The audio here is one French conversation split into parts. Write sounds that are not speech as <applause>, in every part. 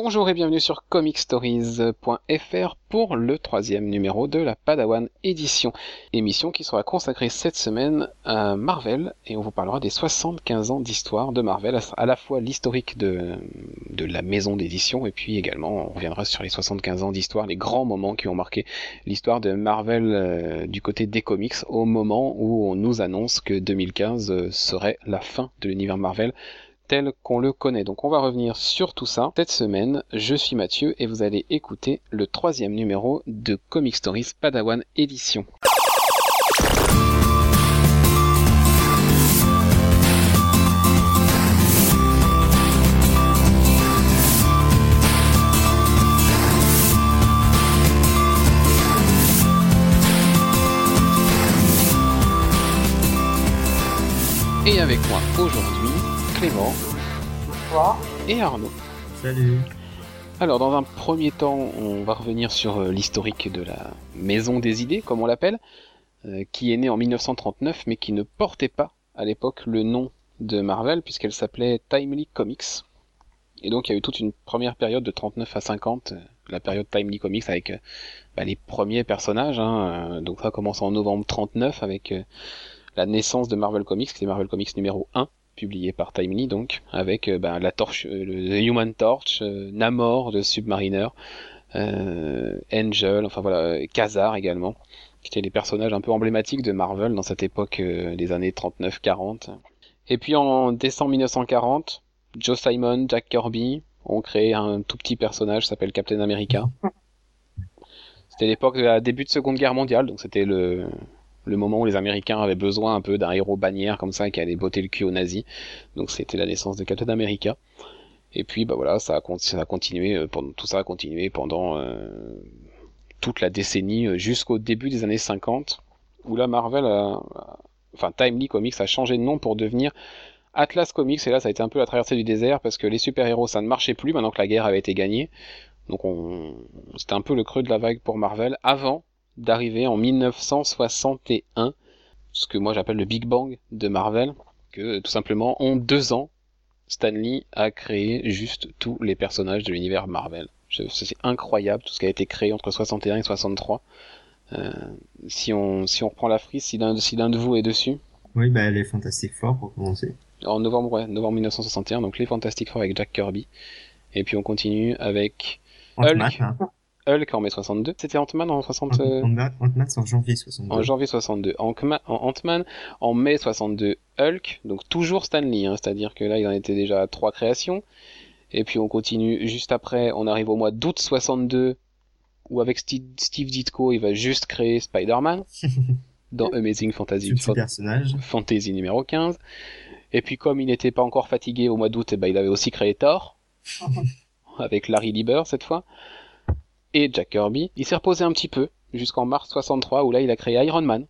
Bonjour et bienvenue sur comicstories.fr pour le troisième numéro de la Padawan édition. Émission qui sera consacrée cette semaine à Marvel et on vous parlera des 75 ans d'histoire de Marvel, à la fois l'historique de, la maison d'édition et puis également on reviendra sur les 75 ans d'histoire, les grands moments qui ont marqué l'histoire de Marvel euh, du côté des comics au moment où on nous annonce que 2015 euh, serait la fin de l'univers Marvel tel qu'on le connaît. Donc on va revenir sur tout ça. Cette semaine, je suis Mathieu et vous allez écouter le troisième numéro de Comic Stories Padawan Édition. Et avec moi aujourd'hui, Clément. Et Arnaud. Salut. Alors, dans un premier temps, on va revenir sur euh, l'historique de la Maison des Idées, comme on l'appelle, euh, qui est née en 1939, mais qui ne portait pas à l'époque le nom de Marvel, puisqu'elle s'appelait Timely Comics. Et donc, il y a eu toute une première période de 39 à 50, euh, la période Timely Comics, avec bah, les premiers personnages. Hein, donc, ça commence en novembre 39 avec la naissance de Marvel Comics, qui est Marvel Comics numéro 1 publié par Timely donc avec euh, ben, la torche, euh, le Human Torch, euh, Namor de Submariner, Angel, enfin voilà, Kazar également, qui étaient les personnages un peu emblématiques de Marvel dans cette époque des années 39-40. Et puis en décembre 1940, Joe Simon, Jack Kirby ont créé un tout petit personnage qui s'appelle Captain America. C'était l'époque de la début de Seconde Guerre mondiale, donc c'était le, le moment où les Américains avaient besoin un peu d'un héros bannière comme ça qui allait botter le cul aux nazis. Donc c'était la naissance de Captain America. Et puis bah voilà, ça a, continué, euh, tout ça a continué pendant euh, toute la décennie euh, jusqu'au début des années 50, où là Marvel a, enfin Timely Comics a changé de nom pour devenir Atlas Comics, et là ça a été un peu la traversée du désert parce que les super-héros ça ne marchait plus maintenant que la guerre avait été gagnée. Donc on... c'était un peu le creux de la vague pour Marvel avant d'arriver en 1961, ce que moi j'appelle le Big Bang de Marvel, que tout simplement en deux ans, Stanley a créé juste tous les personnages de l'univers Marvel. C'est incroyable tout ce qui a été créé entre 61 et 63. Euh, si on si on reprend la frise, si l'un si de vous est dessus. Oui, bah les Fantastic Four pour commencer. En novembre, ouais, novembre 1961, donc les Fantastic Four avec Jack Kirby. Et puis on continue avec Hulk. Hein. Hulk en mai 62. C'était Ant-Man en 60... Ant-Man c'est en janvier 62. En janvier 62. Ant-Man en mai 62. Hulk, donc toujours Stanley, hein, c'est-à-dire que là il en était déjà à trois créations. Et puis on continue juste après, on arrive au mois d'août 62, où avec Steve, Ditko il va juste créer Spider-Man <laughs> dans Amazing Fantasy. personnage. Fantasy numéro 15. Et puis comme il n'était pas encore fatigué au mois d'août, eh ben, il avait aussi créé Thor. <laughs> avec Larry Lieber cette fois et Jack Kirby. Il s'est reposé un petit peu jusqu'en mars 63 où là il a créé Iron Man.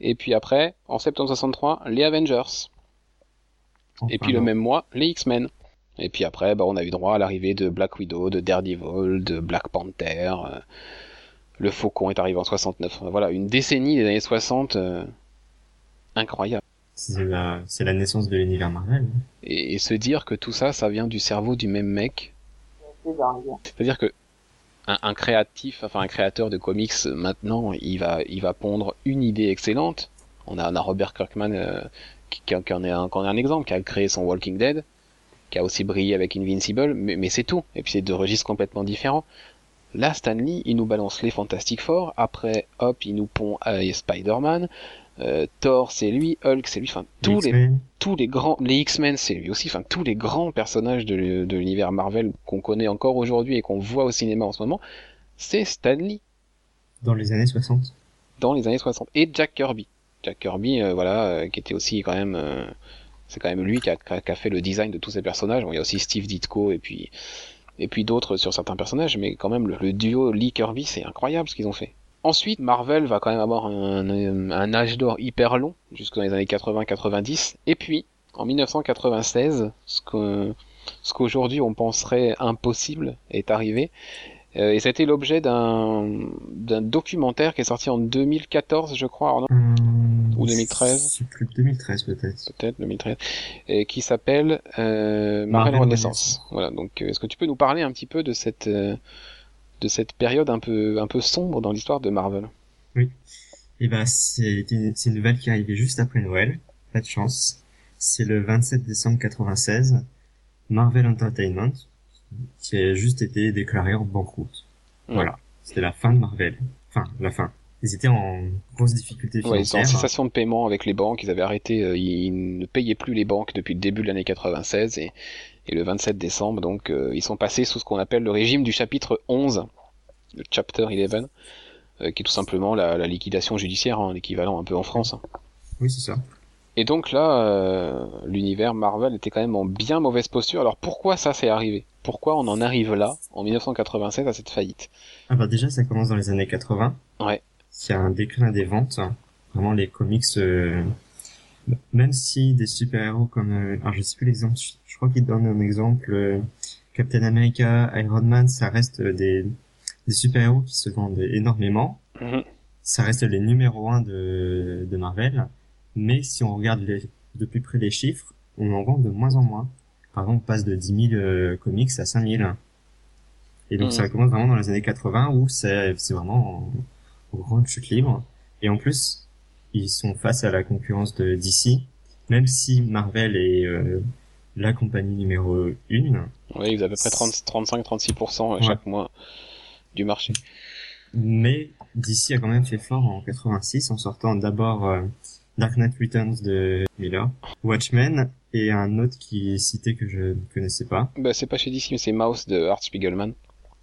Et puis après, en septembre 63, les Avengers. et puis le même mois, les X-Men. Et puis après, bah, on a eu droit à l'arrivée de Black Widow, de Daredevil, de Black Panther. Euh, le Faucon est arrivé en 69. Voilà, une décennie des années 60 euh, incroyable. C'est la, la, naissance de l'univers Marvel. Et, et, se dire que tout ça, ça vient du cerveau du même mec. C'est-à-dire que un, créatif, enfin un créateur de comics maintenant, il va, il va pondre une idée excellente. On a, on a Robert Kirkman euh, qui, qui, en est un, qui en est un exemple, qui a créé son Walking Dead, qui a aussi brillé avec Invincible, mais, mais c'est tout. Et puis c'est deux registres complètement différents. Là, Stanley, il nous balance les Fantastic Four. Après, hop, il nous pond euh, Spider-Man. Euh, Thor, c'est lui. Hulk, c'est lui. Enfin, tous les, tous les grands, les X-Men, c'est lui aussi. Enfin, tous les grands personnages de, l'univers Marvel qu'on connaît encore aujourd'hui et qu'on voit au cinéma en ce moment, c'est Stanley. Dans les années 60. Dans les années 60. Et Jack Kirby. Jack Kirby, euh, voilà, qui était aussi quand même, c'est quand même lui qui a, qui a, fait le design de tous ces personnages. Bon, il y a aussi Steve Ditko et puis et puis d'autres sur certains personnages, mais quand même le, duo Lee Kirby, c'est incroyable ce qu'ils ont fait. Ensuite, Marvel va quand même avoir un, un âge d'or hyper long, jusque dans les années 80-90, et puis en 1996, ce que ce qu'aujourd'hui on penserait impossible est arrivé. Euh, et c'était l'objet d'un d'un documentaire qui est sorti en 2014, je crois. Mmh, ou 2013 C'est plus 2013 peut-être. Peut-être 2013. Et qui s'appelle euh, Marvel, Renaissance. Voilà. Donc, est-ce que tu peux nous parler un petit peu de cette de cette période un peu un peu sombre dans l'histoire de Marvel Oui. Et ben c'est une, une nouvelle qui est arrivée juste après Noël. Pas de chance. C'est le 27 décembre 96. Marvel Entertainment qui a juste été déclaré en banqueroute. Voilà. C'était la fin de Marvel. Enfin, la fin. Ils étaient en grosse difficulté financière. Ouais, ils en cessation de paiement avec les banques. Ils avaient arrêté, euh, ils ne payaient plus les banques depuis le début de l'année 96 et, et le 27 décembre, donc euh, ils sont passés sous ce qu'on appelle le régime du chapitre 11, le chapter 11, euh, qui est tout simplement la, la liquidation judiciaire, hein, l'équivalent un peu en France. Hein. Oui, c'est ça. Et donc là, l'univers Marvel était quand même en bien mauvaise posture. Alors pourquoi ça s'est arrivé? Pourquoi on en arrive là, en 1987, à cette faillite? Ah bah déjà, ça commence dans les années 80. Ouais. Il y a un déclin des ventes. Vraiment, les comics, euh... même si des super-héros comme... Euh... Alors, je sais plus l'exemple, je crois qu'il donne un exemple... Euh, Captain America, Iron Man, ça reste des, des super-héros qui se vendent énormément. Mhm. Ça reste les numéros 1 de, de Marvel. Mais si on regarde les, de plus près les chiffres, on en vend de moins en moins. Par exemple, on passe de 10 000 euh, comics à 5 000. Et donc Mhm. ça commence vraiment dans les années 80 où c'est c'est vraiment en, en grande chute libre. Et en plus, ils sont face à la concurrence de DC. Même si Marvel est euh, la compagnie numéro 1, Oui, ils avaient à peu près 35-36% euh, chaque mois du marché. mais DC a quand même fait fort en 86 en sortant d'abord euh, Dark Knight Returns de Miller, Watchmen et un autre qui est cité que je ne connaissais pas. Bah, c'est pas chez DC, mais c'est Mouse de Art Spiegelman.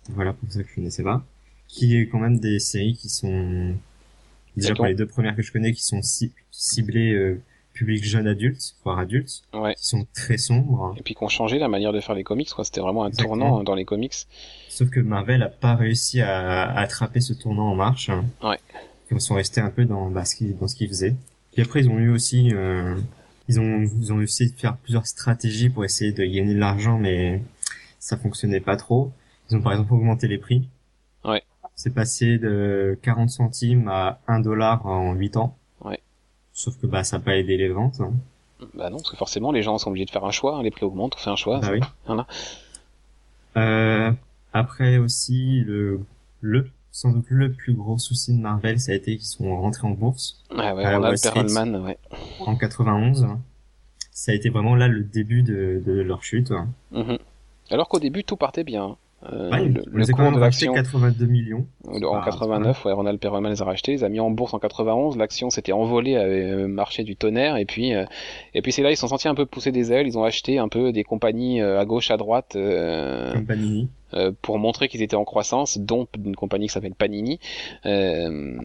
Voilà pour ça que je connaissais pas. Qui est quand même des séries qui sont déjà pour les deux premières que je connais qui sont ci- ciblées euh, public jeune adulte, voire adulte, Ouais. qui sont très sombres. Et puis qu'on changé la manière de faire les comics, quoi. C'était vraiment un Exactement. tournant dans les comics. Sauf que Marvel a pas réussi à, à attraper ce tournant en marche. Ouais. Ils sont restés un peu dans, bah, ce qu'ils, dans ce qu'ils faisaient. Puis après, ils ont eu aussi, euh, ils ont, ils ont essayé de faire plusieurs stratégies pour essayer de gagner de l'argent, mais ça fonctionnait pas trop. Ils ont par exemple augmenté les prix. C'est passé de 40 centimes à 1 dollar en 8 ans. Ouais. Sauf que bah ça n'a pas aidé les ventes. hein. Bah non, parce que forcément, les gens sont obligés de faire un choix. hein. Les prix augmentent, on fait un choix. Bah oui. Voilà. Euh, après aussi le le sans doute le plus gros souci de Marvel, ça a été qu'ils sont rentrés en bourse Ouais, ouais, on a Street. Perlman, ouais. en 91. Ça a été vraiment là le début de, de leur chute. Mhm. Alors qu'au début, tout partait bien. Euh, Ouais, le, cours de l'action 82 millions. euh, en Ah, 89, ouais, Ronald Perelman les a rachetés, les a mis en bourse en 91, l'action s'était envolée à euh, marché du tonnerre, et puis euh, et puis c'est là ils se sont sentis un peu pousser des ailes, ils ont acheté un peu des compagnies euh, à gauche, à droite, euh, Comme Panini. euh, pour montrer qu'ils étaient en croissance, dont une compagnie qui s'appelle Panini. Euh,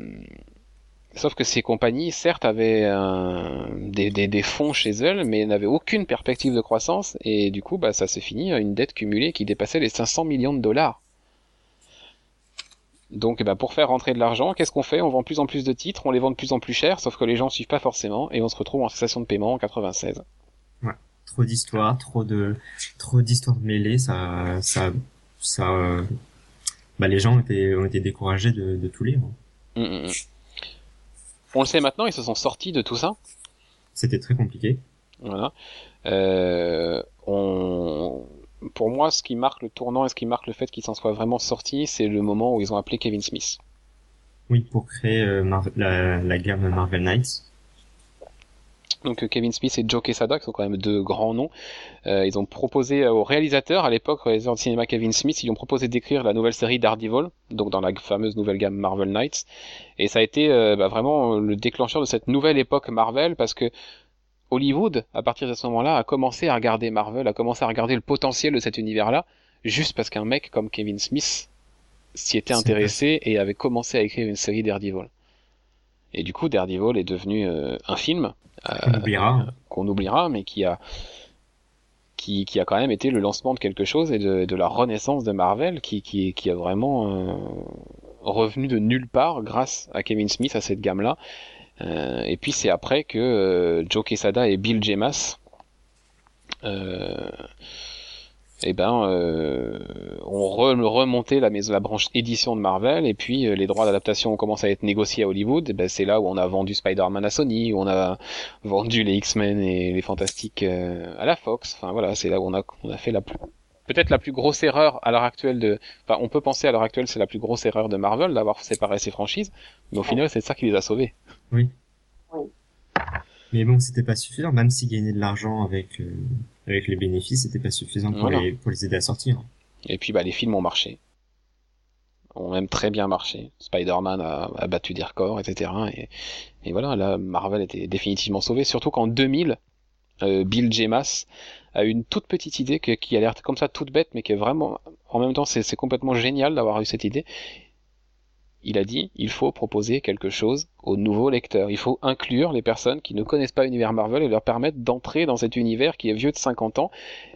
sauf que ces compagnies, certes, avaient un- des, des, des fonds chez elles, mais n'avaient aucune perspective de croissance, et du coup, bah, ça s'est fini à une dette cumulée qui dépassait les 500 millions de dollars. Donc, bah, pour faire rentrer de l'argent, qu'est-ce qu'on fait? On vend de plus en plus de titres, on les vend de plus en plus cher, sauf que les gens suivent pas forcément, et on se retrouve en cessation de paiement en 96. Trop d'histoires, trop de trop d'histoires mêlées, ça ça ça euh, bah les gens ont été ont été découragés de, de tout lire. On le sait maintenant, ils se sont sortis de tout ça. C'était très compliqué. Voilà. Euh, on... Pour moi, ce qui marque le tournant et ce qui marque le fait qu'ils s'en soient vraiment sortis, c'est le moment où ils ont appelé Kevin Smith. Oui, pour créer euh, la, la gamme Marvel Knights. Donc euh, Kevin Smith et Joe Quesada, qui sont quand même deux grands noms, euh, ils ont proposé euh, au réalisateur, à l'époque, réalisateur de cinéma Kevin Smith, ils ont proposé d'écrire la nouvelle série Daredevil, donc dans la fameuse nouvelle gamme Marvel Knights. Et ça a été euh, bah, vraiment le déclencheur de cette nouvelle époque Marvel, parce que Hollywood, à partir de ce moment-là, a commencé à regarder Marvel, a commencé à regarder le potentiel de cet univers-là, juste parce qu'un mec comme Kevin Smith s'y était intéressé et avait commencé à écrire une série Daredevil. Et du coup, Daredevil est devenu euh, un film Oubliera. qu'on oubliera, mais qui a qui, qui a quand même été le lancement de quelque chose et de, de la renaissance de Marvel, qui, qui, qui a vraiment euh, revenu de nulle part grâce à Kevin Smith, à cette gamme-là. Euh, et puis c'est après que euh, Joe Quesada et Bill Jemas euh, eh ben, euh, on remontait la, la branche édition de Marvel, et puis euh, les droits d'adaptation ont commencé à être négociés à Hollywood. ben, c'est là où on a vendu Spider-Man à Sony, où on a <laughs> vendu les X-Men et les Fantastiques euh, à la Fox. Enfin voilà, c'est là où on a, on a fait la plus peut-être la plus grosse erreur à l'heure actuelle de, enfin, on peut penser à l'heure actuelle c'est la plus grosse erreur de Marvel d'avoir séparé ses franchises, mais au final c'est ça qui les a sauvés. Oui. oui. Mais bon, c'était pas suffisant, même s'ils gagnaient de l'argent avec euh, avec les bénéfices, c'était pas suffisant pour, les, pour les aider à sortir. Et puis bah les films ont marché, ont même très bien marché. Spider-Man a, a, battu des records, etc. Et, et, voilà, là Marvel était définitivement sauvé, surtout qu'en 2000, euh, Bill Jemas a une toute petite idée qui a l'air comme ça toute bête, mais qui est vraiment, en même temps, c'est complètement génial d'avoir eu cette idée il a dit il faut proposer quelque chose aux nouveaux lecteurs. Il faut inclure les personnes qui ne connaissent pas l'univers Marvel et leur permettre d'entrer dans cet univers qui est vieux de 50 ans.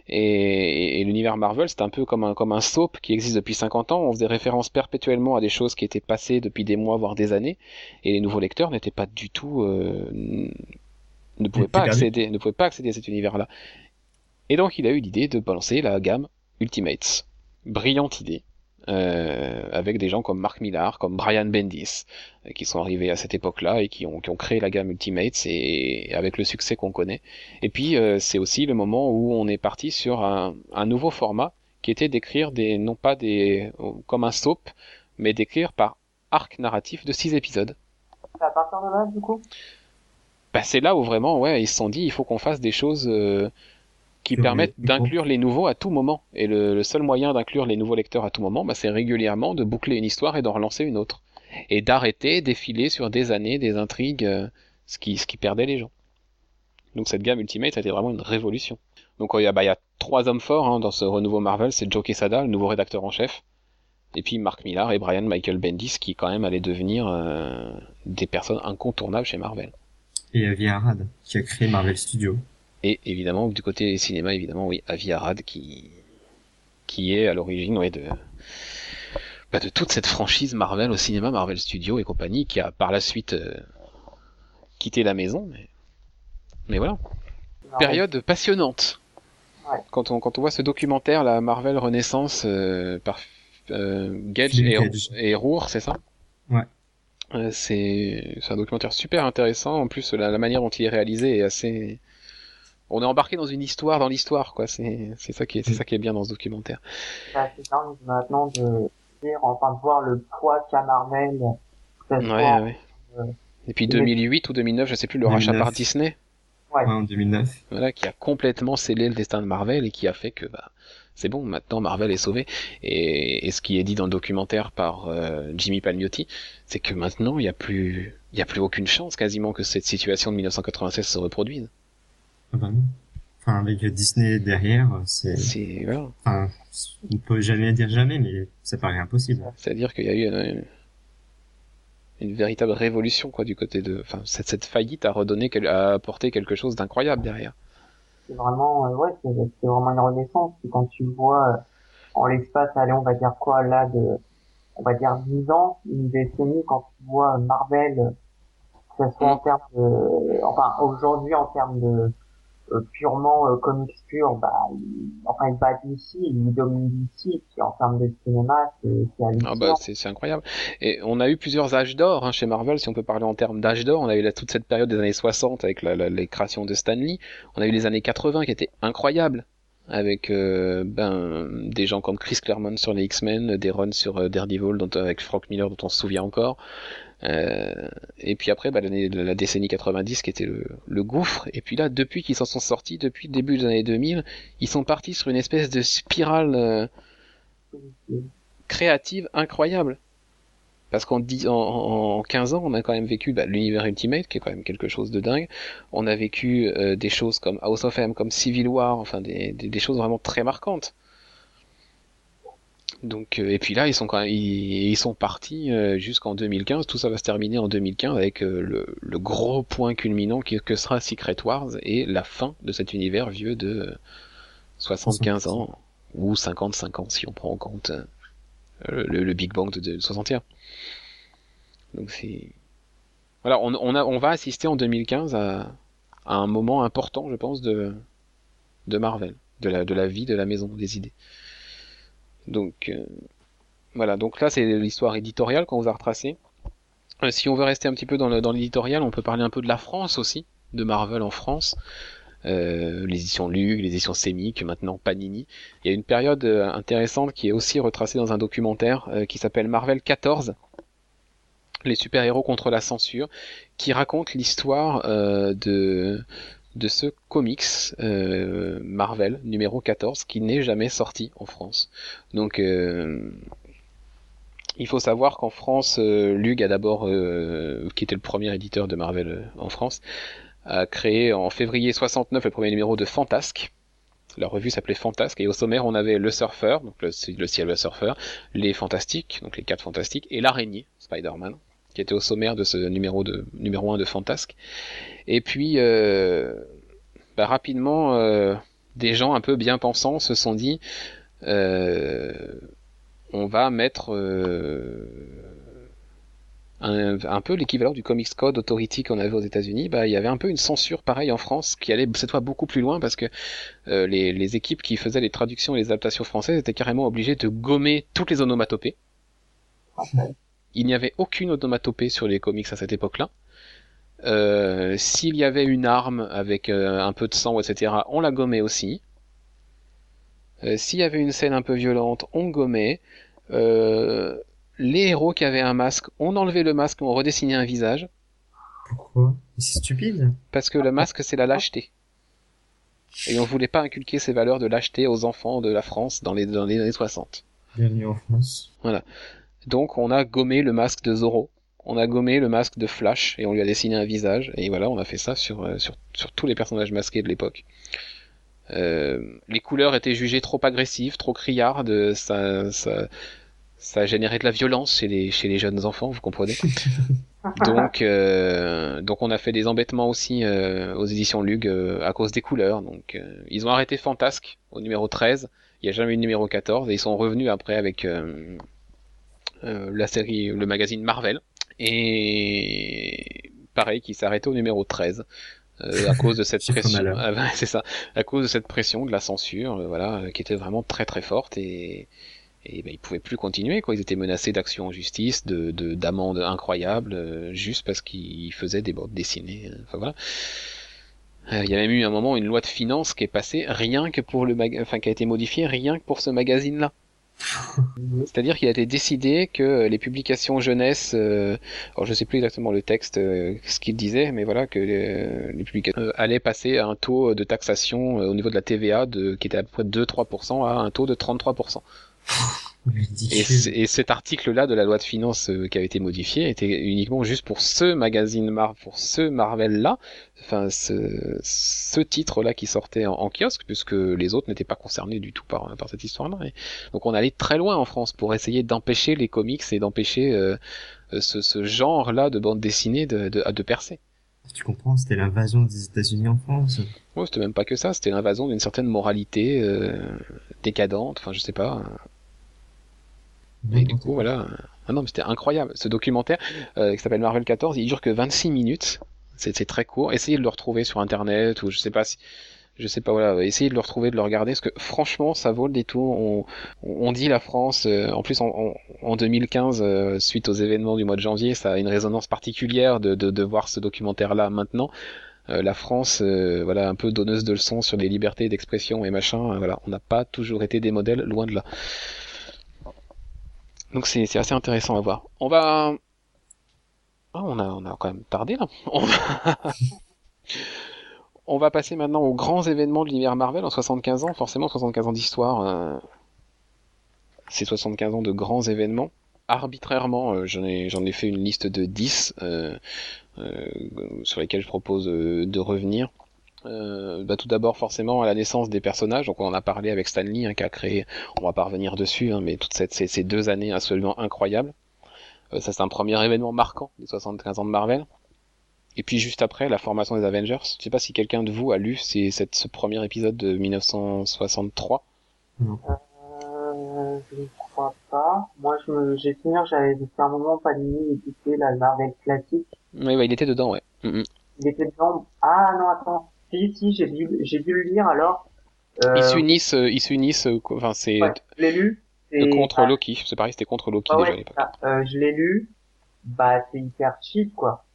Et, l'univers Marvel, c'est un peu comme un, comme un soap qui existe depuis 50 ans. On faisait référence perpétuellement à des choses qui étaient passées depuis des mois, voire des années. Et les nouveaux lecteurs n'étaient pas du tout... Euh, ne pouvaient pas accéder, ne pouvaient pas accéder à cet univers-là. Et donc il a eu l'idée de balancer la gamme Ultimates. Brillante idée euh, avec des gens comme Mark Millar, comme Brian Bendis, euh, qui sont arrivés à cette époque-là et qui ont, qui ont créé la gamme Ultimates et, avec le succès qu'on connaît. Et puis euh, c'est aussi le moment où on est parti sur un, un nouveau format qui était d'écrire des non pas des comme un soap, mais d'écrire par arc narratif de six épisodes. C'est à partir de là du coup? Bah, c'est là où vraiment ouais ils se sont dit il faut qu'on fasse des choses euh, qui permettent d'inclure les nouveaux à tout moment. Et le, seul moyen d'inclure les nouveaux lecteurs à tout moment, bah, c'est régulièrement de boucler une histoire et d'en relancer une autre. Et d'arrêter, défiler sur des années, des intrigues, euh, ce, qui, ce qui perdait les gens. Donc cette gamme Ultimate, ça a été vraiment une révolution. Donc il y a, bah, il y a trois hommes forts hein, dans ce renouveau Marvel, c'est Joe Quesada, le nouveau rédacteur en chef, et puis Mark Millar et Brian Michael Bendis, qui quand même allaient devenir euh, des personnes incontournables chez Marvel. Et Avi Arad, qui a créé Marvel Studios. Et évidemment, du côté cinéma, évidemment, oui, Avi Arad qui, qui est à l'origine ouais, de, bah, de toute cette franchise Marvel au cinéma, Marvel Studios et compagnie, qui a par la suite euh, quitté la maison. Mais, mais voilà. Période passionnante. Ouais. Quand, on, quand on voit ce documentaire, la Marvel Renaissance euh, par euh, Gage et, et Rour, c'est ça? Ouais. Euh, c'est un documentaire super intéressant. En plus, la, la, manière dont il est réalisé est assez on est embarqué dans une histoire dans l'histoire quoi. C'est c'est ça qui est c'est ça qui est bien dans ce documentaire. Bah, c'est dingue maintenant de dire enfin de voir le poids qu'a Marvel ouais, ouais. Euh, et puis 2008 ou 2009 je sais plus le rachat par Disney. Ouais. en 2009 voilà qui a complètement scellé le destin de Marvel et qui a fait que bah c'est bon maintenant Marvel est sauvé. Et, et, ce qui est dit dans le documentaire par euh, Jimmy Palmiotti c'est que maintenant il y a plus il y a plus aucune chance quasiment que cette situation de 1996 se reproduise ah bah Enfin, avec Disney derrière, c'est. C'est voilà. Enfin, on peut jamais dire jamais, mais ça paraît impossible. C'est-à-dire qu'il y a eu une, une, véritable révolution, quoi, du côté de. Enfin, cette, cette faillite a redonné, a apporté quelque chose d'incroyable derrière. C'est vraiment, euh, ouais, c'est vraiment une renaissance. quand tu vois, euh, en l'espace, allez, on va dire quoi, là, de, on va dire 10 ans, une décennie, quand tu vois Marvel, que ce soit en termes de, enfin, aujourd'hui, en termes de, euh, purement euh, comics pur, bah, il, enfin il bat d'ici, il domine d'ici, puis en termes de cinéma, c'est ah bah, c'est incroyable. Et on a eu plusieurs âges d'or hein, chez Marvel, si on peut parler en termes d'âge d'or. On a eu toute cette période des années 60 avec la, la, les créations de Stan Lee. On a eu les années 80 qui étaient incroyables avec euh, ben des gens comme Chris Claremont sur les X-Men, des runs sur euh, Daredevil dont, avec Frank Miller dont on se souvient encore. Euh, et puis après, bah, la décennie 90 qui était le, le gouffre. Et puis là, depuis qu'ils s'en sont sortis, depuis le début des années 2000, ils sont partis sur une espèce de spirale euh, créative incroyable. Parce qu'en en, en 15 ans, on a quand même vécu bah, l'univers Ultimate, qui est quand même quelque chose de dingue. On a vécu euh, des choses comme House of M, comme Civil War, enfin des, des choses vraiment très marquantes. Donc euh, et puis là ils sont quand même, ils, sont partis euh, jusqu'en 2015. Tout ça va se terminer en 2015 avec euh, le, le, gros point culminant qui, que sera Secret Wars et la fin de cet univers vieux de 75 ans ou 55 ans si on prend en compte le, le, Big Bang de, de 61. Donc c'est voilà, on, on, a, on va assister en 2015 à, à un moment important, je pense, de de Marvel de la, de la vie, de la maison, des idées. Donc euh, voilà, donc là c'est l'histoire éditoriale qu'on vous a retracée. Euh, si on veut rester un petit peu dans l'éditorial, on peut parler un peu de la France aussi, de Marvel en France. Euh, les éditions Lug, les éditions Semic, maintenant Panini. Il y a une période intéressante qui est aussi retracée dans un documentaire qui s'appelle Marvel 14, les super-héros contre la censure, qui raconte l'histoire de de ce comics Marvel numéro 14 qui n'est jamais sorti en France. Donc il faut savoir qu'en France, euh, Lug a d'abord, euh, qui était le premier éditeur de Marvel euh, en France, a créé en février 69 le premier numéro de Fantasque. La revue s'appelait Fantasque et au sommaire on avait le Surfer, donc le, le Silver Surfer, les Fantastiques, donc les quatre Fantastiques, et l'araignée, Spider-Man, qui était au sommaire de ce numéro de numéro 1 de Fantasque. Et puis bah, rapidement, des gens un peu bien pensants se sont dit on va mettre euh, un, peu l'équivalent du Comics Code Authority qu'on avait aux États-Unis. Bah, il y avait un peu une censure pareil en France qui allait cette fois beaucoup plus loin parce que euh, les, équipes qui faisaient les traductions et les adaptations françaises étaient carrément obligées de gommer toutes les onomatopées. Il n'y avait aucune onomatopée sur les comics à cette époque-là. Euh, s'il y avait une arme avec un peu de sang, etc., on la gommait aussi. Euh, s'il y avait une scène un peu violente, on gommait. Euh, les héros qui avaient un masque, on enlevait le masque, on redessinait un visage. Pourquoi? C'est stupide. Parce que le masque, c'est la lâcheté. Et on voulait pas inculquer ces valeurs de lâcheté aux enfants de la France dans les, dans les années 60. Bienvenue en France. Voilà. Donc on a gommé le masque de Zorro, on a gommé le masque de Flash et on lui a dessiné un visage. Et voilà, on a fait ça sur, euh, sur, sur tous les personnages masqués de l'époque. Euh, les couleurs étaient jugées trop agressives, trop criardes, ça, ça, ça générait de la violence chez les, chez les jeunes enfants, vous comprenez <laughs> donc, euh, donc on a fait des embêtements aussi euh, aux éditions Lug euh, à cause des couleurs. Donc ils ont arrêté Fantasque au numéro 13, il n'y a jamais eu de numéro 14 et ils sont revenus après avec la série, le magazine Marvel. Et pareil, qui arrêté au numéro 13. Euh, à <laughs> cause de cette pression. Ah, bah, <laughs> c'est ça, à cause de cette pression de la censure, euh, voilà, euh, qui était vraiment très très forte et et ben, ils pouvaient plus continuer quoi. Ils étaient menacés d'action en justice, de d'amendes incroyables, juste parce qu'ils faisaient des bandes dessinées. Enfin voilà. Il y a même eu un moment une loi de finances qui est passée rien que pour le mag... enfin qui a été modifiée rien que pour ce magazine là. C'est-à-dire qu'il a été décidé que les publications jeunesse, euh, alors je sais plus exactement le texte, euh, ce qu'il disait, mais voilà que les, les publications euh, allaient passer à un taux de taxation au niveau de la TVA de, qui était à peu près de 2-3% à un taux de 33%. Et, cet article-là de la loi de finances euh, qui avait été modifié était uniquement juste pour ce magazine Mar pour ce Marvel-là, enfin ce, ce titre-là qui sortait en, kiosque, puisque les autres n'étaient pas concernés du tout par, par cette histoire-là. Donc on allait très loin en France pour essayer d'empêcher les comics et d'empêcher euh, euh, ce, ce genre-là de bande dessinée de, de, de percer. Tu comprends, c'était l'invasion des États-Unis en France. Ouais, c'était même pas que ça, c'était l'invasion d'une certaine moralité euh, décadente, enfin je sais pas. Et du coup, voilà. Ah non, mais c'était incroyable. Ce documentaire, euh, qui s'appelle Marvel 14, il dure que 26 minutes. C'est très court. Essayez de le retrouver sur internet ou je sais pas si. Je sais pas, voilà, essayez de le retrouver, de le regarder, parce que franchement, ça vaut le détour. On, on dit la France, euh, en plus en, en 2015, euh, suite aux événements du mois de janvier, ça a une résonance particulière de, de, de voir ce documentaire-là maintenant. la France, voilà, un peu donneuse de leçons sur les libertés d'expression et machin. voilà, on n'a pas toujours été des modèles, loin de là. Donc c'est assez intéressant à voir. On va... Ah, on, a, quand même tardé là. <laughs> On va... passer maintenant aux grands événements de l'univers Marvel en 75 ans. Forcément, 75 ans d'histoire, euh... c'est 75 ans de grands événements. Arbitrairement, euh, j'en ai, ai fait une liste de 10 euh, euh, sur lesquels je propose de revenir. Euh, bah, tout d'abord forcément à la naissance des personnages, donc on en a parlé avec Stanley hein, qui a créé, on va pas revenir dessus, hein, mais toutes cette, ces, deux années absolument incroyables. Euh, ça c'est un premier événement marquant des 75 ans de Marvel. Et puis juste après, la formation des Avengers. Je sais pas si quelqu'un de vous a lu c'est cette, ce premier épisode de 1963. Non. Euh, je ne crois pas. Moi, je j'ai souvenir, j'avais fait un moment pas écouter la Marvel classique. Oui, ouais, il était dedans, ouais. Il était dedans. Ah non, attends. Si, si, j'ai dû, j'ai dû le lire alors. ils s'unissent, ils s'unissent, enfin c'est. Ouais, je l'ai lu. Contre Loki, c'est pareil, c'était contre Loki déjà à l'époque. Euh, je l'ai lu, bah c'est hyper cheap quoi.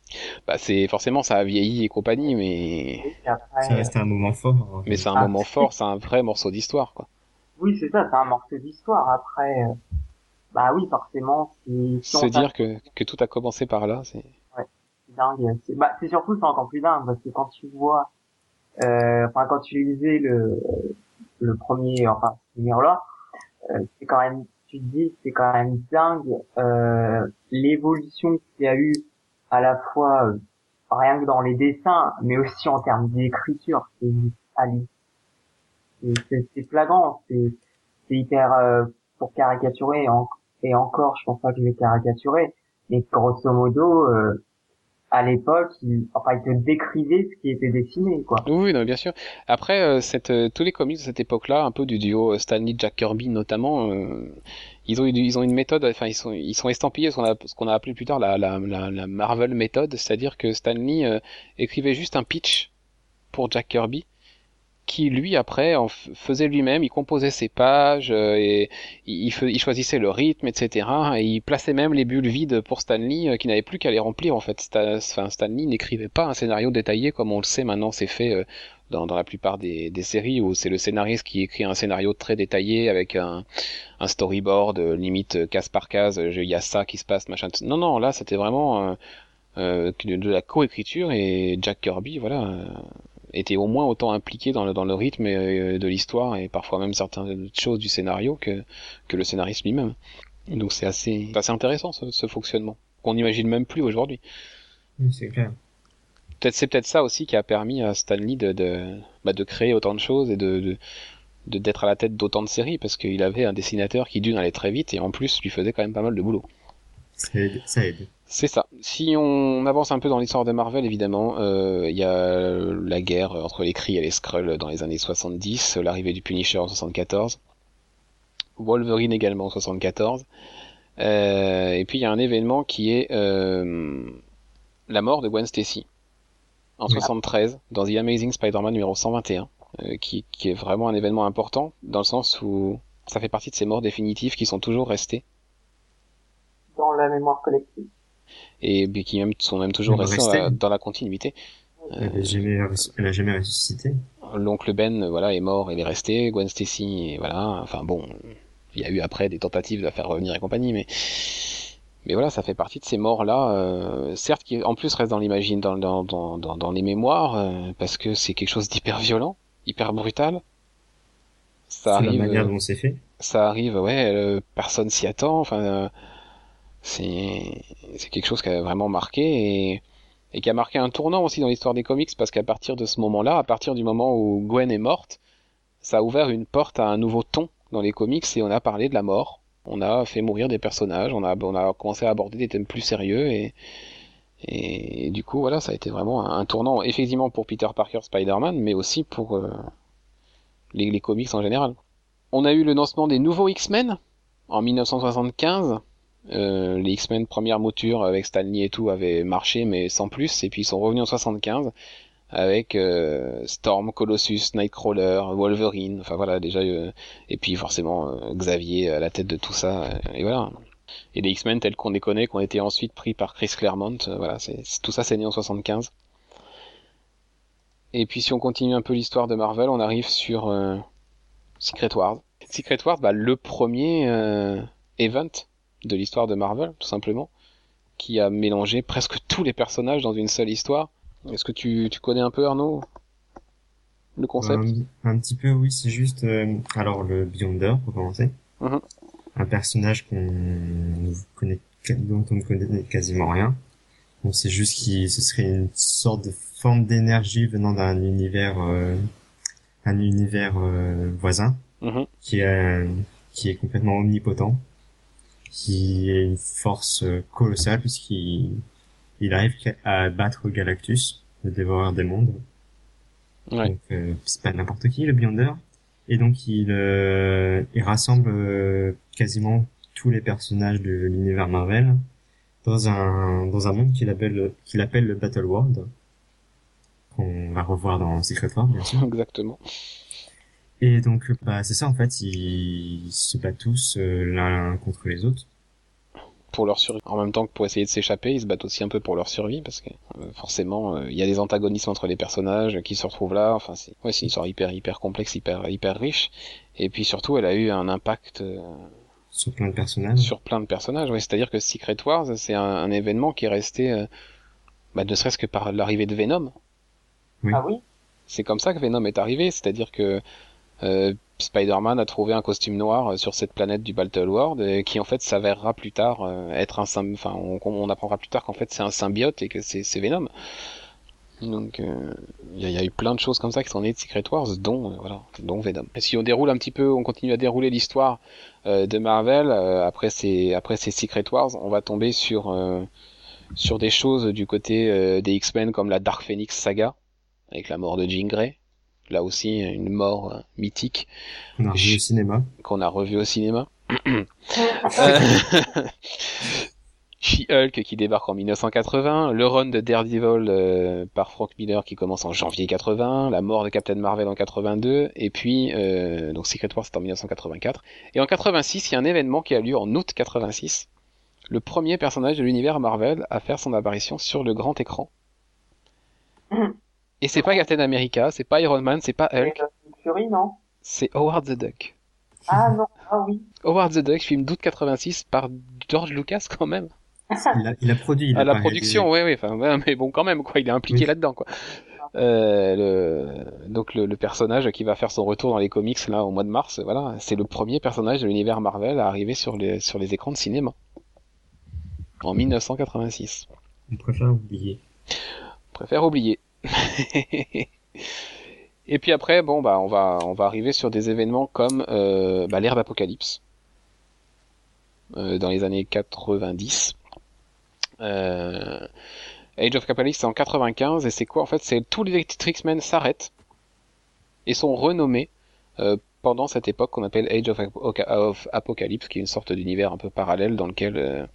Bah c'est forcément ça a vieilli et compagnie, mais ça reste un moment fort. Hein. Mais c'est un moment fort, c'est un vrai morceau d'histoire quoi. Oui c'est ça, c'est un morceau d'histoire. Après, euh, bah oui forcément c'est. Se dire que que tout a commencé par là, c'est. Ouais, c'est dingue. C'est bah c'est surtout c'est encore plus dingue parce que quand tu vois, euh, enfin quand tu lisais le le premier, enfin ce numéro là, euh, c'est quand même tu te dis c'est quand même dingue euh, l'évolution qu'il y a eu à la fois euh, rien que dans les dessins, mais aussi en termes d'écriture, c'est c'est flagrant, c'est hyper euh, pour caricaturer et encore, je pense pas que je vais caricaturer, mais grosso modo, euh, à l'époque, il, enfin, il te décrivait ce qui était dessiné, quoi. Oui, non, bien sûr. Après, cette, tous les comics de cette époque-là, un peu du duo Stanley Jack Kirby notamment, ils ont ils ont une méthode enfin ils sont ils sont estampillés ce qu'on a ce qu'on a appelé plus tard la la la, Marvel méthode c'est-à-dire que Stan Lee euh, écrivait juste un pitch pour Jack Kirby qui lui après en faisait lui-même il composait ses pages euh, et il, il, choisissait le rythme etc et il plaçait même les bulles vides pour Stan Lee euh, qui n'avait plus qu'à les remplir en fait Stan, enfin, Stan Lee n'écrivait pas un scénario détaillé comme on le sait maintenant c'est fait dans, dans la plupart des, des séries où c'est le scénariste qui écrit un scénario très détaillé avec un, un storyboard euh, limite euh, case par case, euh, il y a ça qui se passe, machin. Non, non, là c'était vraiment euh, de la coécriture et Jack Kirby, voilà, était au moins autant impliqué dans le, dans le rythme de l'histoire et parfois même certaines choses du scénario que, que le scénariste lui-même. Donc c'est assez, assez intéressant ce, ce fonctionnement qu'on n'imagine même plus aujourd'hui. Oui, c'est clair peut-être c'est peut-être ça aussi qui a permis à Stanley de de, bah, de créer autant de choses et de, de d'être à la tête d'autant de séries parce qu'il avait un dessinateur qui d'une allait très vite et en plus lui faisait quand même pas mal de boulot. Ça aide. Ça aide. C'est ça. Si on avance un peu dans l'histoire de Marvel, évidemment, euh, il y a la guerre entre les Kree et les Skrulls dans les années 70, l'arrivée du Punisher en 74, Wolverine également en 74, euh, et puis il y a un événement qui est euh, la mort de Gwen Stacy en 73 dans The Amazing Spider-Man numéro 121, euh, qui, qui est vraiment un événement important dans le sens où ça fait partie de ces morts définitives qui sont toujours restées. Dans la mémoire collective et qui même sont même toujours restées dans la, continuité. Elle, jamais, elle a jamais ressuscité. L'oncle Ben, voilà, est mort, il est resté. Gwen Stacy, voilà. Enfin bon, il y a eu après des tentatives de la faire revenir et compagnie, mais mais voilà, ça fait partie de ces morts-là, euh, certes qui en plus restent dans l'imagine, dans, dans, dans, dans, les mémoires, euh, parce que c'est quelque chose d'hyper violent, hyper brutal. Ça arrive. La manière dont c'est fait. Ça arrive, ouais, euh, personne s'y attend. Enfin, c'est quelque chose qui a vraiment marqué et et qui a marqué un tournant aussi dans l'histoire des comics parce qu'à partir de ce moment-là, à partir du moment où Gwen est morte, ça a ouvert une porte à un nouveau ton dans les comics et on a parlé de la mort on a fait mourir des personnages, on a, on a commencé à aborder des thèmes plus sérieux et, et, du coup voilà ça a été vraiment un, tournant effectivement pour Peter Parker Spider-Man mais aussi pour euh, les, les, comics en général. On a eu le lancement des nouveaux X-Men en 1975. Euh, les X-Men première mouture avec Stanley et tout avaient marché mais sans plus et puis ils sont revenus en 75 avec euh, Storm, Colossus, Nightcrawler, Wolverine, enfin voilà déjà euh, et puis forcément euh, Xavier à la tête de tout ça et voilà. Et les X-Men tels qu'on les connaît, qui ont été ensuite pris par Chris Claremont, voilà, c'est tout ça c'est né en 75. Et puis si on continue un peu l'histoire de Marvel, on arrive sur Secret Wars. Secret Wars, bah, le premier event de l'histoire de Marvel, tout simplement, qui a mélangé presque tous les personnages dans une seule histoire est-ce que tu, tu connais un peu Arnaud le concept? Un, petit peu, oui. C'est juste, euh, alors le Beyonder pour commencer, mhm. un personnage qu'on connaît, dont on ne connaît quasiment rien. On sait juste qu'il ce serait une sorte de forme d'énergie venant d'un univers, euh, un univers euh, voisin, mhm. qui est qui est complètement omnipotent, qui est une force colossale puisqu'il il arrive à battre Galactus, le dévoreur des mondes. Ouais. Donc euh, c'est pas n'importe qui le Beyonder. Et donc il, euh, il rassemble euh, quasiment tous les personnages de l'univers Marvel dans un dans un monde qu'il appelle qu'il appelle le Battle World qu'on va revoir dans Secret War bien sûr. <laughs> Exactement. Et donc, bah, c'est ça en fait, ils se battent tous euh, l'un contre les autres. Pour leur survie. En même temps que pour essayer de s'échapper, ils se battent aussi un peu pour leur survie parce que euh, forcément, il y a des antagonismes entre les personnages qui se retrouvent là. Enfin, c'est ouais, c'est une histoire hyper hyper complexe, hyper hyper riche. Et puis surtout, elle a eu un impact sur plein de personnages. Sur plein de personnages, oui. C'est-à-dire que Secret Wars, c'est un, événement qui est resté, euh, bah, ne serait-ce que par l'arrivée de Venom. Ah oui? C'est comme ça que Venom est arrivé, c'est-à-dire que euh, Spider-Man a trouvé un costume noir euh, sur cette planète du Battle World, qui en fait s'avérera plus tard être un enfin on, apprendra plus tard qu'en fait c'est un symbiote et que c'est Venom. Donc il y, a eu plein de choses comme ça qui sont nées de Secret Wars, dont voilà, dont Venom. Et si on déroule un petit peu, on continue à dérouler l'histoire euh, de Marvel euh, après ces après ces Secret Wars, on va tomber sur euh, sur des choses du côté des X-Men comme la Dark Phoenix saga avec la mort de Jean Grey. Là aussi une mort mythique. Qu'on a revu au cinéma. Qu'on a revu au cinéma. <coughs> <laughs> She-Hulk qui débarque en 1980, le run de Daredevil euh, par Frank Miller qui commence en janvier 80, la mort de Captain Marvel en 82, et puis euh, donc Secret Wars c'est en 1984. Et en 86, il y a un événement qui a lieu en août 86, le premier personnage de l'univers Marvel à faire son apparition sur le grand écran. Et c'est pas Captain America, c'est pas Iron Man, c'est pas Hulk. Fury, non? C'est Howard the Duck. Ah non, ah oui. Howard the Duck, film d'août 86 par George Lucas quand même. Il a, il a produit. Il à la production, oui, oui. Enfin, mais bon, quand même, quoi. Il est impliqué là-dedans, quoi. Euh, le, donc le, le, personnage qui va faire son retour dans les comics là au mois de mars, voilà, c'est le premier personnage de l'univers Marvel à arriver sur les sur les écrans de cinéma en 1986. On préfère oublier. On préfère oublier. <laughs> Et puis après, bon bah on va on va arriver sur des événements comme euh, bah, l'ère d'Apocalypse euh, dans les années 90 euh, Age of Capitalist c'est en 95 et c'est quoi en fait C'est tous les X-Men s'arrêtent et sont renommés euh, pendant cette époque qu'on appelle Age of, Apocalypse, qui est une sorte d'univers un peu parallèle dans lequel euh,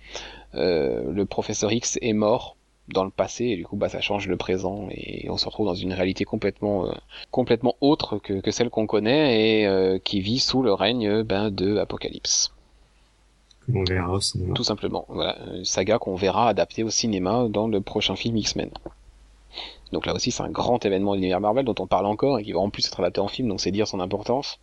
euh, le professeur X est mort dans le passé et du coup bah ça change le présent et on se retrouve dans une réalité complètement euh, complètement autre que, que celle qu'on connaît et euh, qui vit sous le règne ben, de Apocalypse verra au cinéma. Tout simplement, voilà, une saga qu'on verra adaptée au cinéma dans le prochain film X-Men. Donc là aussi, c'est un grand événement de l'univers Marvel dont on parle encore et qui va en plus être adapté en film, donc c'est dire son importance.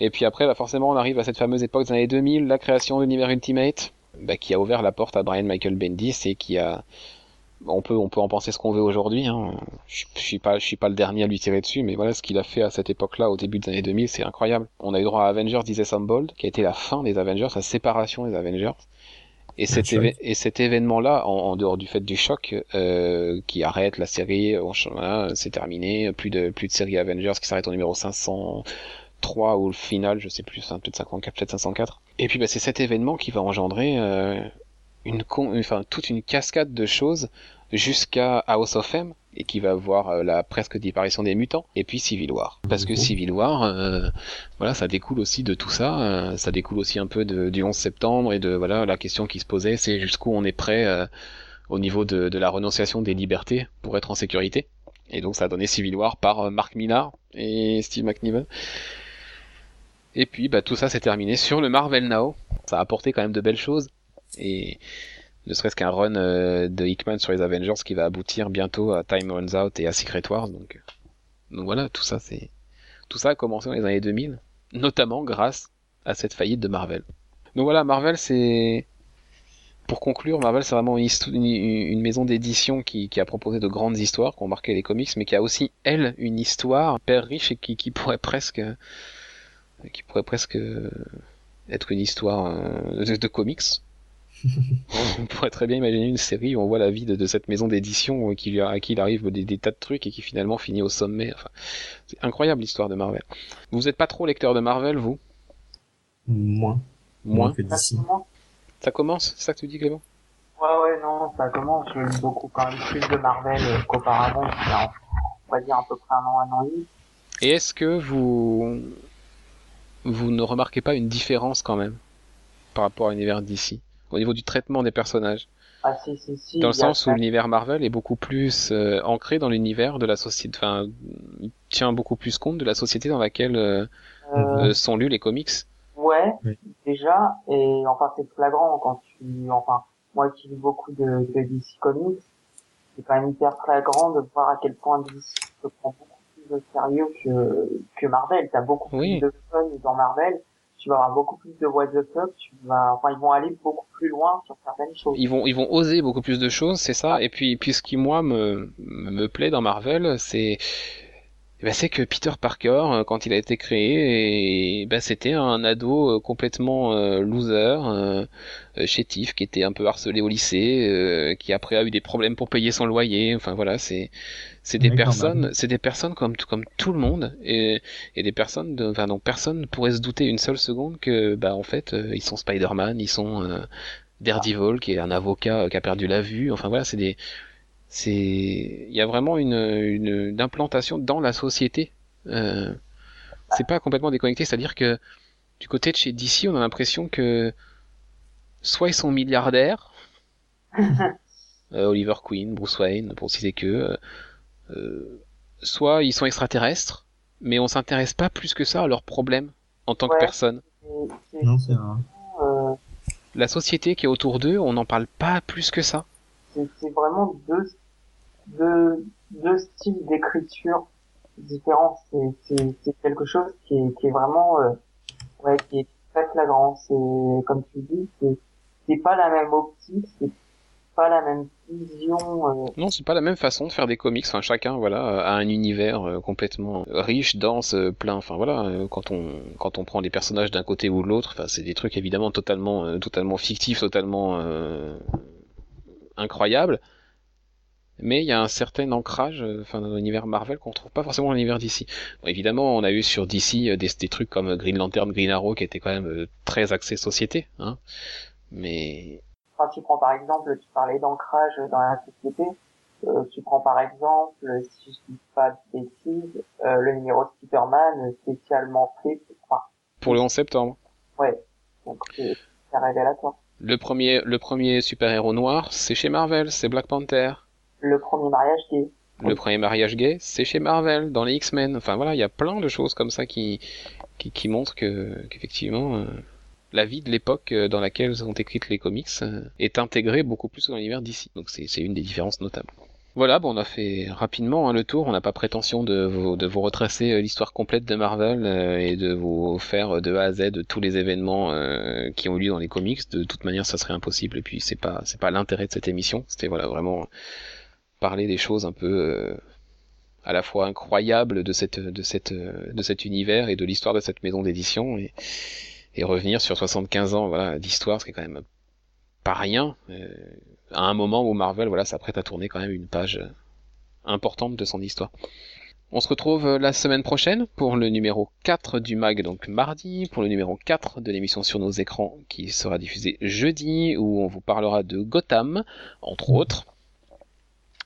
Et puis après, bah forcément, on arrive à cette fameuse époque des années 2000, la création de l'univers Ultimate, bah, qui a ouvert la porte à Brian Michael Bendis et qui a on peut on peut en penser ce qu'on veut aujourd'hui hein. je, suis pas je suis pas le dernier à lui tirer dessus mais voilà ce qu'il a fait à cette époque-là au début des années 2000 c'est incroyable. On a eu droit à Avengers Disassembled qui a été la fin des Avengers la séparation des Avengers. Et cet, événement-là, en, dehors du fait du choc, euh, qui arrête la série, c'est terminé, plus de plus de série Avengers qui s'arrête au numéro 500, 3 ou le final, je sais plus, hein, peut-être 504, peut-être 504. Et puis bah, c'est cet événement qui va engendrer euh, une con... enfin, toute une cascade de choses jusqu'à House of M et qui va voir euh, la presque disparition des mutants et puis Civil War. Parce que mhm. Civil War euh, voilà ça découle aussi de tout ça euh, ça découle aussi un peu du 11 septembre et de voilà la question qui se posait c'est jusqu'où on est prêt euh, au niveau de, de, la renonciation des libertés pour être en sécurité. Et donc ça a donné Civil War par Mark Millar et Steve McNiven et puis bah, tout ça s'est terminé sur le Marvel Now ça a apporté quand même de belles choses et ne serait-ce qu'un run euh, de Hickman sur les Avengers qui va aboutir bientôt à Time Runs Out et à Secret Wars. Donc, euh, donc voilà, tout ça c'est tout ça a commencé dans les années 2000, notamment grâce à cette faillite de Marvel. Donc voilà, Marvel c'est pour conclure, Marvel c'est vraiment une, maison d'édition qui, a proposé de grandes histoires, qui ont marqué les comics, mais qui a aussi elle une histoire hyper riche et qui, qui pourrait presque qui pourrait presque être une histoire euh, de comics <laughs> on pourrait très bien imaginer une série où on voit la vie de, cette maison d'édition qui à qui il arrive des, tas de trucs et qui finalement finit au sommet. Enfin, c'est incroyable l'histoire de Marvel. Vous n'êtes pas trop lecteur de Marvel, vous? Moins. Moins que d'ici. Ça commence, c'est ça que tu dis, Clément? Ouais, ouais, non, ça commence. Je lis beaucoup quand même plus de Marvel qu'auparavant. On va dire à peu près un an, un an et demi. Et est-ce que vous vous ne remarquez pas une différence quand même par rapport à l'univers d'ici au niveau du traitement des personnages. Ah, si, si, si, dans le sens où l'univers Marvel est beaucoup plus euh, ancré dans l'univers de la société, enfin, il tient beaucoup plus compte de la société dans laquelle euh, Euh, euh, sont lus les comics. Ouais, Oui. déjà, et enfin c'est flagrant quand tu, enfin moi qui lis beaucoup de, de DC Comics, c'est quand même hyper flagrant de voir à quel point DC se prend sérieux que que Marvel. T'as beaucoup Oui. plus de fun dans Marvel, tu vas avoir beaucoup plus de what the fuck, tu vas, enfin ils vont aller beaucoup plus loin sur certaines choses. Ils vont, ils vont oser beaucoup plus de choses, c'est ça. Et puis, puis ce qui moi me me plaît dans Marvel, c'est ben, c'est que Peter Parker, euh, quand il a été créé, et, ben, c'était un ado euh, complètement euh, loser, chétif, qui était un peu harcelé au lycée, euh, qui après a eu des problèmes pour payer son loyer. Enfin voilà, c'est c'est des personnes, c'est des personnes comme comme tout le monde, et, et des personnes, de, enfin dont personne ne pourrait se douter une seule seconde que bah en fait ils sont Spider-Man, ils sont euh, Daredevil, qui est un avocat qui a perdu la vue. Enfin voilà, c'est des c'est il y a vraiment une, une, une implantation dans la société. Euh, c'est pas complètement déconnecté, c'est-à-dire que du côté de chez DC, on a l'impression que soit ils sont milliardaires, <laughs> euh, Oliver Queen, Bruce Wayne, pour citer que, euh, soit ils sont extraterrestres, mais on s'intéresse pas plus que ça à leurs problèmes en tant que Ouais. personne. Non, c'est vrai. euh, La société qui est autour d'eux, on n'en parle pas plus que ça. C'est vraiment deux, deux, deux styles d'écriture différents. C'est, quelque chose qui est, qui est vraiment, euh, ouais, qui est très flagrant. C'est, comme tu dis, c'est, c'est pas la même optique, c'est pas la même vision, euh, Non, c'est pas la même façon de faire des comics. Enfin, chacun, voilà, a un univers euh, complètement riche, dense, euh, plein. Enfin, voilà, quand on quand on prend les personnages d'un côté ou de l'autre, enfin, c'est des trucs évidemment totalement totalement fictifs, totalement incroyables. Mais il y a un certain ancrage, euh, enfin, dans l'univers Marvel qu'on trouve pas forcément dans l'univers DC. Bon, évidemment, on a eu sur DC euh, des, des trucs comme Green Lantern, Green Arrow, qui étaient quand même euh, très axés société, hein. Mais Quand tu prends par exemple, tu parlais d'ancrage dans la société, euh, tu prends par exemple, si je dis pas de bêtises, euh, le numéro de Superman spécialement fait, enfin, pour le 11 septembre. ouais, donc c'est c'est révélateur. Le premier, le premier super-héros noir, c'est chez Marvel, c'est Black Panther. Le premier mariage gay, Le premier mariage gay, c'est chez Marvel, dans les X-Men. Enfin voilà, il y a plein de choses comme ça qui, qui, qui montrent que, qu'effectivement, euh, la vie de l'époque euh, dans laquelle sont écrites les comics euh, est intégrée beaucoup plus dans l'univers d'ici. Donc c'est, c'est une des différences notables. Voilà, bon, on a fait rapidement hein, le tour. On n'a pas prétention de vous, de vous retracer euh, l'histoire complète de Marvel euh, et de vous faire de A à Z tous les événements euh, qui ont eu lieu dans les comics. De toute manière, ça serait impossible. Et puis c'est pas, c'est pas l'intérêt de cette émission. C'était voilà vraiment parler des choses un peu à la fois incroyables de cette, de cette, de cet univers et de l'histoire de cette maison d'édition et, et revenir sur 75 ans voilà d'histoire, ce qui est quand même pas rien. À un moment où Marvel voilà s'apprête à tourner quand même une page euh, importante de son histoire. On se retrouve euh, la semaine prochaine pour le numéro 4 du mag, donc mardi, pour le numéro 4 de l'émission sur nos écrans qui sera diffusé jeudi, où on vous parlera de Gotham, entre autres.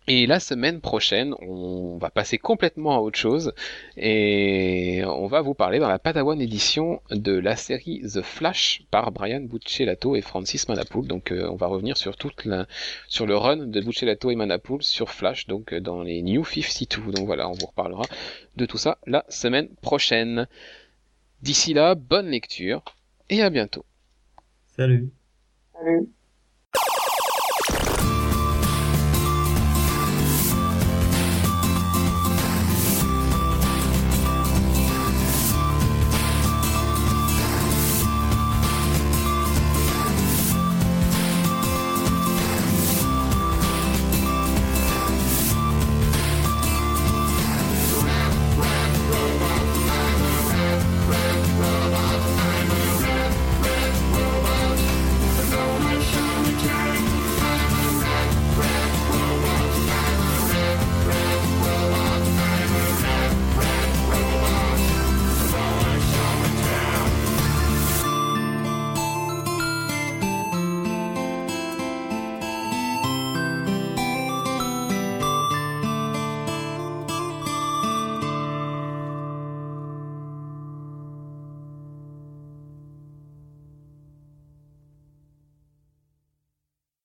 Et la semaine prochaine, on va passer complètement à autre chose et on va vous parler dans la Padawan édition de la série The Flash par Brian Buccellato et Francis Manapoul. Donc euh, on va revenir sur toute la sur le run de Buccellato et Manapoul sur Flash donc euh, dans les New 52. Donc voilà, on vous reparlera de tout ça la semaine prochaine. D'ici là, bonne lecture et à bientôt. Salut. salut.